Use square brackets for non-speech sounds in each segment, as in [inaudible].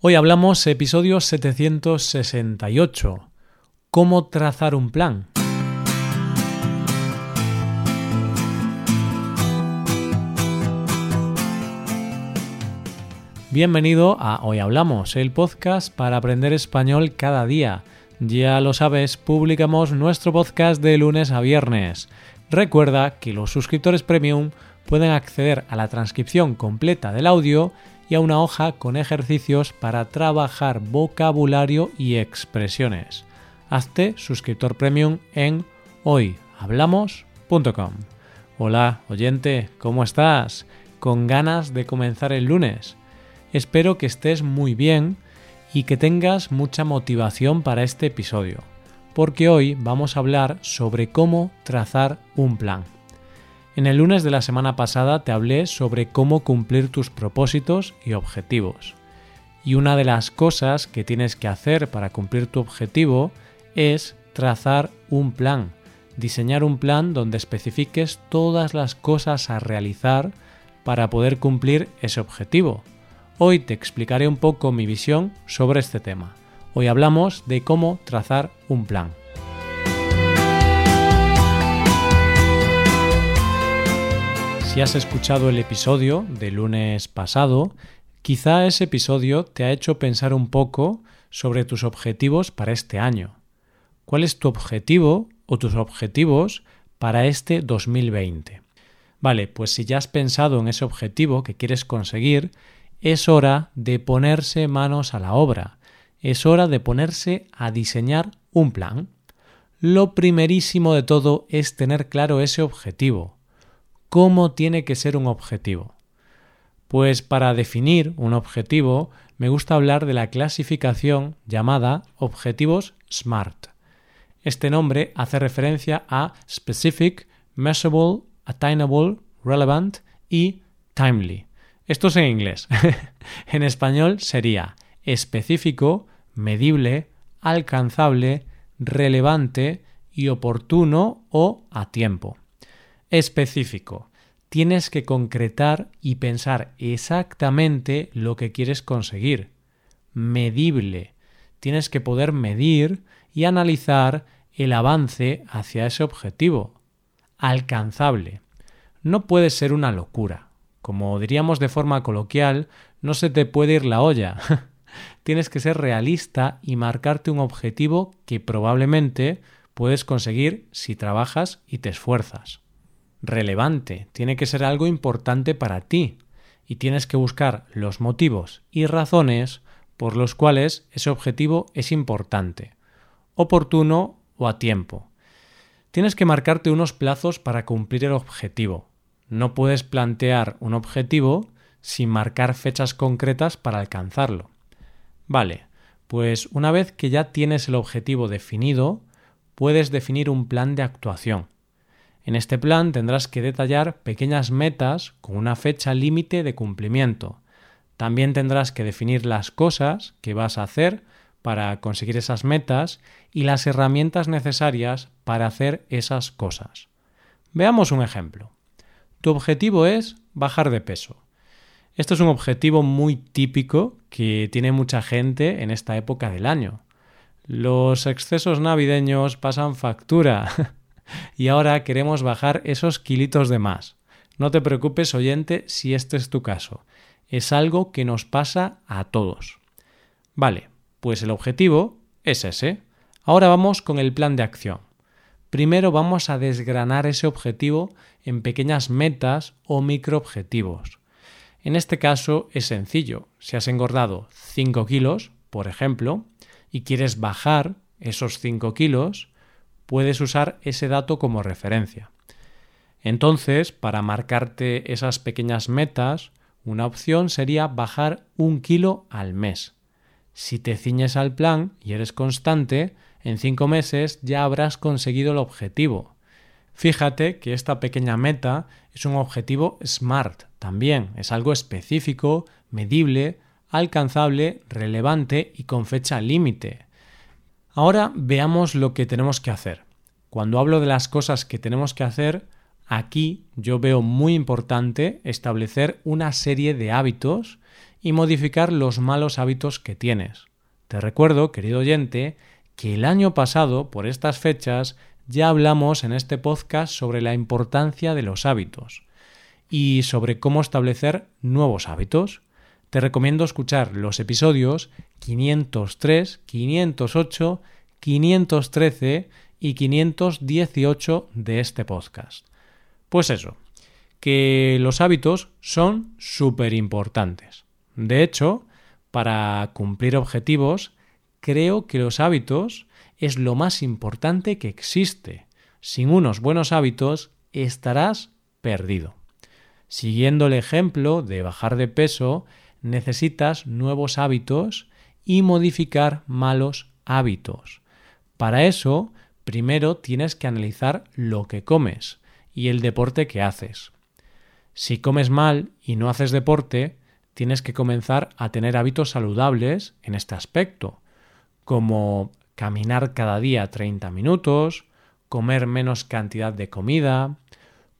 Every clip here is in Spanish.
Hoy hablamos episodio 768. ¿Cómo trazar un plan? Bienvenido a Hoy Hablamos, el podcast para aprender español cada día. Ya lo sabes, publicamos nuestro podcast de lunes a viernes. Recuerda que los suscriptores premium pueden acceder a la transcripción completa del audio y a una hoja con ejercicios para trabajar vocabulario y expresiones. Hazte suscriptor premium en hoyhablamos.com. Hola, oyente, ¿cómo estás? ¿Con ganas de comenzar el lunes? Espero que estés muy bien y que tengas mucha motivación para este episodio, porque hoy vamos a hablar sobre cómo trazar un plan. En el lunes de la semana pasada te hablé sobre cómo cumplir tus propósitos y objetivos. Y una de las cosas que tienes que hacer para cumplir tu objetivo es trazar un plan, diseñar un plan donde especifiques todas las cosas a realizar para poder cumplir ese objetivo. Hoy te explicaré un poco mi visión sobre este tema. Hoy hablamos de cómo trazar un plan. Si has escuchado el episodio del lunes pasado, quizá ese episodio te ha hecho pensar un poco sobre tus objetivos para este año. ¿Cuál es tu objetivo o tus objetivos para este 2020? Vale, pues si ya has pensado en ese objetivo que quieres conseguir, es hora de ponerse manos a la obra. Es hora de ponerse a diseñar un plan. Lo primerísimo de todo es tener claro ese objetivo ¿Cómo tiene que ser un objetivo? Pues para definir un objetivo me gusta hablar de la clasificación llamada objetivos SMART. Este nombre hace referencia a Specific, Measurable, Attainable, Relevant y Timely. Esto es en inglés. [laughs] en español sería específico, medible, alcanzable, relevante y oportuno o a tiempo específico. Tienes que concretar y pensar exactamente lo que quieres conseguir. Medible. Tienes que poder medir y analizar el avance hacia ese objetivo. Alcanzable. No puede ser una locura. Como diríamos de forma coloquial, no se te puede ir la olla. [laughs] Tienes que ser realista y marcarte un objetivo que probablemente puedes conseguir si trabajas y te esfuerzas relevante, tiene que ser algo importante para ti y tienes que buscar los motivos y razones por los cuales ese objetivo es importante, oportuno o a tiempo. Tienes que marcarte unos plazos para cumplir el objetivo. No puedes plantear un objetivo sin marcar fechas concretas para alcanzarlo. Vale, pues una vez que ya tienes el objetivo definido, puedes definir un plan de actuación. En este plan tendrás que detallar pequeñas metas con una fecha límite de cumplimiento. También tendrás que definir las cosas que vas a hacer para conseguir esas metas y las herramientas necesarias para hacer esas cosas. Veamos un ejemplo. Tu objetivo es bajar de peso. Esto es un objetivo muy típico que tiene mucha gente en esta época del año. Los excesos navideños pasan factura [laughs] y ahora queremos bajar esos kilitos de más. No te preocupes, oyente, si este es tu caso. Es algo que nos pasa a todos. Vale, pues el objetivo es ese. Ahora vamos con el plan de acción. Primero vamos a desgranar ese objetivo en pequeñas metas o microobjetivos. En este caso es sencillo. Si has engordado 5 kilos, por ejemplo, y quieres bajar esos 5 kilos, puedes usar ese dato como referencia. Entonces, para marcarte esas pequeñas metas, una opción sería bajar un kilo al mes. Si te ciñes al plan y eres constante, en cinco meses ya habrás conseguido el objetivo. Fíjate que esta pequeña meta es un objetivo SMART también, es algo específico, medible, alcanzable, relevante y con fecha límite. Ahora veamos lo que tenemos que hacer. Cuando hablo de las cosas que tenemos que hacer, aquí yo veo muy importante establecer una serie de hábitos y modificar los malos hábitos que tienes. Te recuerdo, querido oyente, que el año pasado, por estas fechas, ya hablamos en este podcast sobre la importancia de los hábitos y sobre cómo establecer nuevos hábitos. Te recomiendo escuchar los episodios 503, 508, 513 y 518 de este podcast. Pues eso, que los hábitos son súper importantes. De hecho, para cumplir objetivos, creo que los hábitos es lo más importante que existe. Sin unos buenos hábitos estarás perdido. Siguiendo el ejemplo de bajar de peso, necesitas nuevos hábitos y modificar malos hábitos. Para eso, primero tienes que analizar lo que comes y el deporte que haces. Si comes mal y no haces deporte, tienes que comenzar a tener hábitos saludables en este aspecto, como caminar cada día 30 minutos, comer menos cantidad de comida,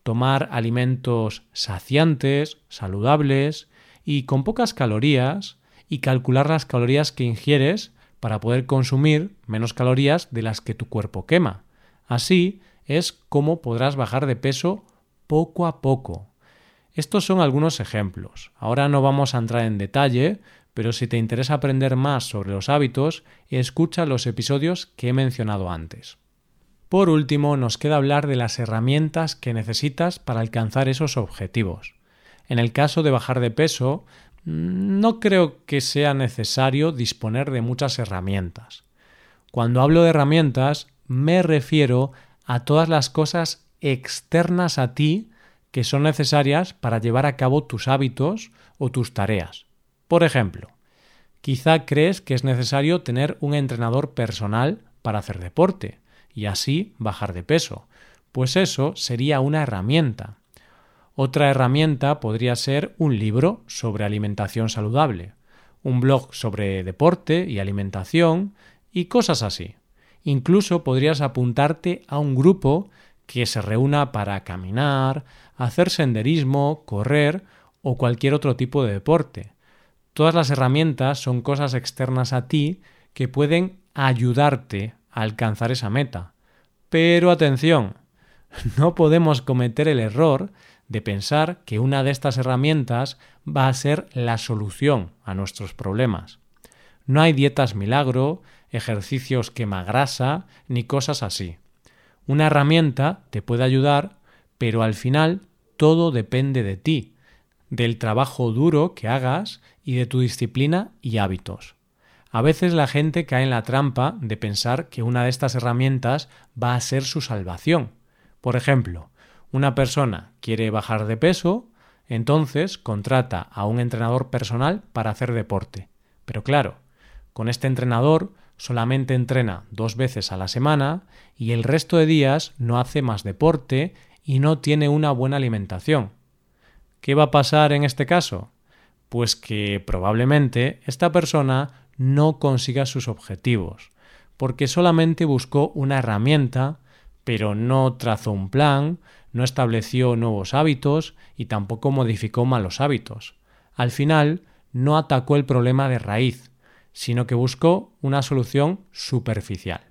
tomar alimentos saciantes, saludables y con pocas calorías y calcular las calorías que ingieres para poder consumir menos calorías de las que tu cuerpo quema. Así es como podrás bajar de peso poco a poco. Estos son algunos ejemplos. Ahora no vamos a entrar en detalle, pero si te interesa aprender más sobre los hábitos, escucha los episodios que he mencionado antes. Por último, nos queda hablar de las herramientas que necesitas para alcanzar esos objetivos. En el caso de bajar de peso, no creo que sea necesario disponer de muchas herramientas. Cuando hablo de herramientas, me refiero a todas las cosas externas a ti que son necesarias para llevar a cabo tus hábitos o tus tareas. Por ejemplo, quizá crees que es necesario tener un entrenador personal para hacer deporte y así bajar de peso. Pues eso sería una herramienta. Otra herramienta podría ser un libro sobre alimentación saludable, un blog sobre deporte y alimentación y cosas así. Incluso podrías apuntarte a un grupo que se reúna para caminar, hacer senderismo, correr o cualquier otro tipo de deporte. Todas las herramientas son cosas externas a ti que pueden ayudarte a alcanzar esa meta. Pero atención, [laughs] no podemos cometer el error de pensar que una de estas herramientas va a ser la solución a nuestros problemas. No hay dietas milagro, ejercicios quema grasa, ni cosas así. Una herramienta te puede ayudar, pero al final todo depende de ti, del trabajo duro que hagas y de tu disciplina y hábitos. A veces la gente cae en la trampa de pensar que una de estas herramientas va a ser su salvación. Por ejemplo, una persona quiere bajar de peso, entonces contrata a un entrenador personal para hacer deporte. Pero claro, con este entrenador solamente entrena dos veces a la semana y el resto de días no hace más deporte y no tiene una buena alimentación. ¿Qué va a pasar en este caso? Pues que probablemente esta persona no consiga sus objetivos, porque solamente buscó una herramienta, pero no trazó un plan, no estableció nuevos hábitos y tampoco modificó malos hábitos. Al final, no atacó el problema de raíz, sino que buscó una solución superficial.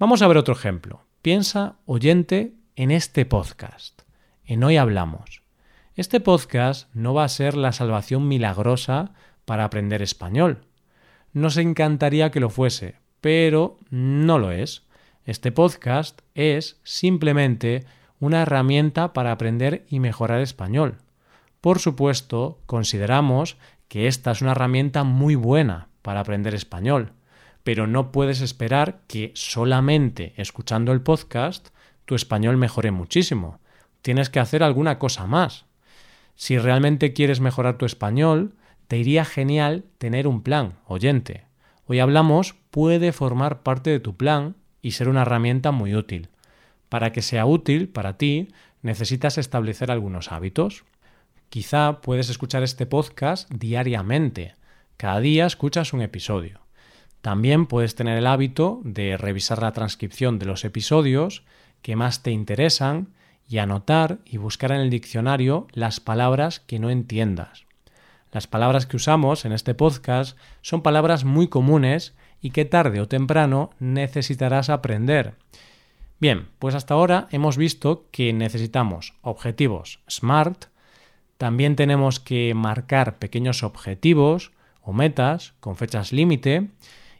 Vamos a ver otro ejemplo. Piensa, oyente, en este podcast. En Hoy Hablamos. Este podcast no va a ser la salvación milagrosa para aprender español, nos encantaría que lo fuese, pero no lo es. Este podcast es simplemente una herramienta para aprender y mejorar español. Por supuesto, consideramos que esta es una herramienta muy buena para aprender español, pero no puedes esperar que solamente escuchando el podcast tu español mejore muchísimo. Tienes que hacer alguna cosa más. Si realmente quieres mejorar tu español, te iría genial tener un plan, oyente. Hoy hablamos puede formar parte de tu plan y ser una herramienta muy útil. Para que sea útil para ti, necesitas establecer algunos hábitos. Quizá puedes escuchar este podcast diariamente. Cada día escuchas un episodio. También puedes tener el hábito de revisar la transcripción de los episodios que más te interesan y anotar y buscar en el diccionario las palabras que no entiendas. Las palabras que usamos en este podcast son palabras muy comunes y que tarde o temprano necesitarás aprender. Bien, pues hasta ahora hemos visto que necesitamos objetivos SMART, también tenemos que marcar pequeños objetivos o metas con fechas límite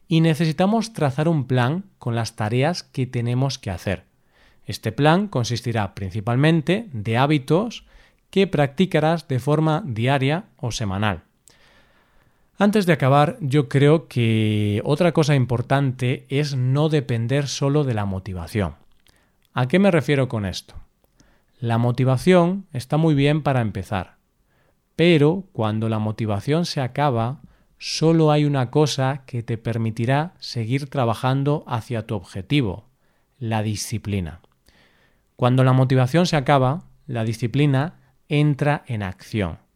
y necesitamos trazar un plan con las tareas que tenemos que hacer. Este plan consistirá principalmente de hábitos que practicarás de forma diaria o semanal. Antes de acabar, yo creo que otra cosa importante es no depender solo de la motivación. ¿A qué me refiero con esto? La motivación está muy bien para empezar, pero cuando la motivación se acaba, solo hay una cosa que te permitirá seguir trabajando hacia tu objetivo, la disciplina. Cuando la motivación se acaba, la disciplina entra en acción.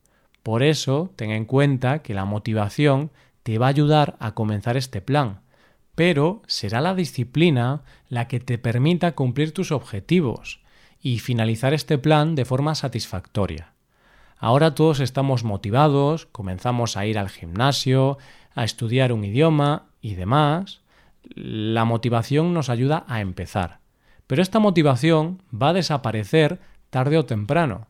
Por eso, ten en cuenta que la motivación te va a ayudar a comenzar este plan, pero será la disciplina la que te permita cumplir tus objetivos y finalizar este plan de forma satisfactoria. Ahora todos estamos motivados, comenzamos a ir al gimnasio, a estudiar un idioma y demás. La motivación nos ayuda a empezar. Pero esta motivación va a desaparecer tarde o temprano.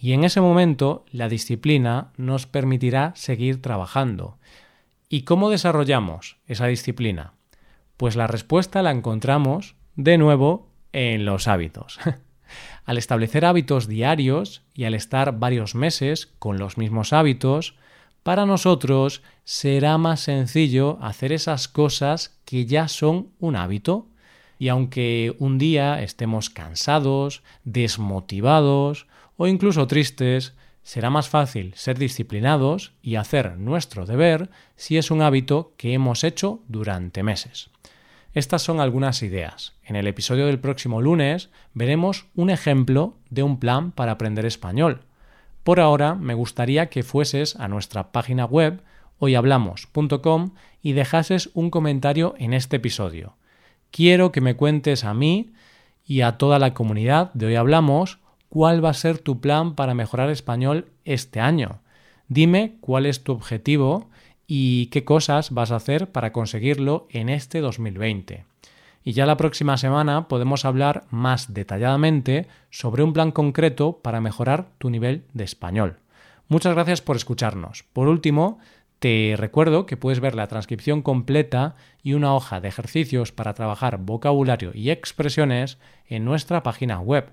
Y en ese momento la disciplina nos permitirá seguir trabajando. ¿Y cómo desarrollamos esa disciplina? Pues la respuesta la encontramos de nuevo en los hábitos. [laughs] al establecer hábitos diarios y al estar varios meses con los mismos hábitos, para nosotros será más sencillo hacer esas cosas que ya son un hábito. Y aunque un día estemos cansados, desmotivados o incluso tristes, será más fácil ser disciplinados y hacer nuestro deber si es un hábito que hemos hecho durante meses. Estas son algunas ideas. En el episodio del próximo lunes veremos un ejemplo de un plan para aprender español. Por ahora me gustaría que fueses a nuestra página web hoyhablamos.com y dejases un comentario en este episodio. Quiero que me cuentes a mí y a toda la comunidad de Hoy Hablamos cuál va a ser tu plan para mejorar español este año. Dime cuál es tu objetivo y qué cosas vas a hacer para conseguirlo en este 2020. Y ya la próxima semana podemos hablar más detalladamente sobre un plan concreto para mejorar tu nivel de español. Muchas gracias por escucharnos. Por último, te recuerdo que puedes ver la transcripción completa y una hoja de ejercicios para trabajar vocabulario y expresiones en nuestra página web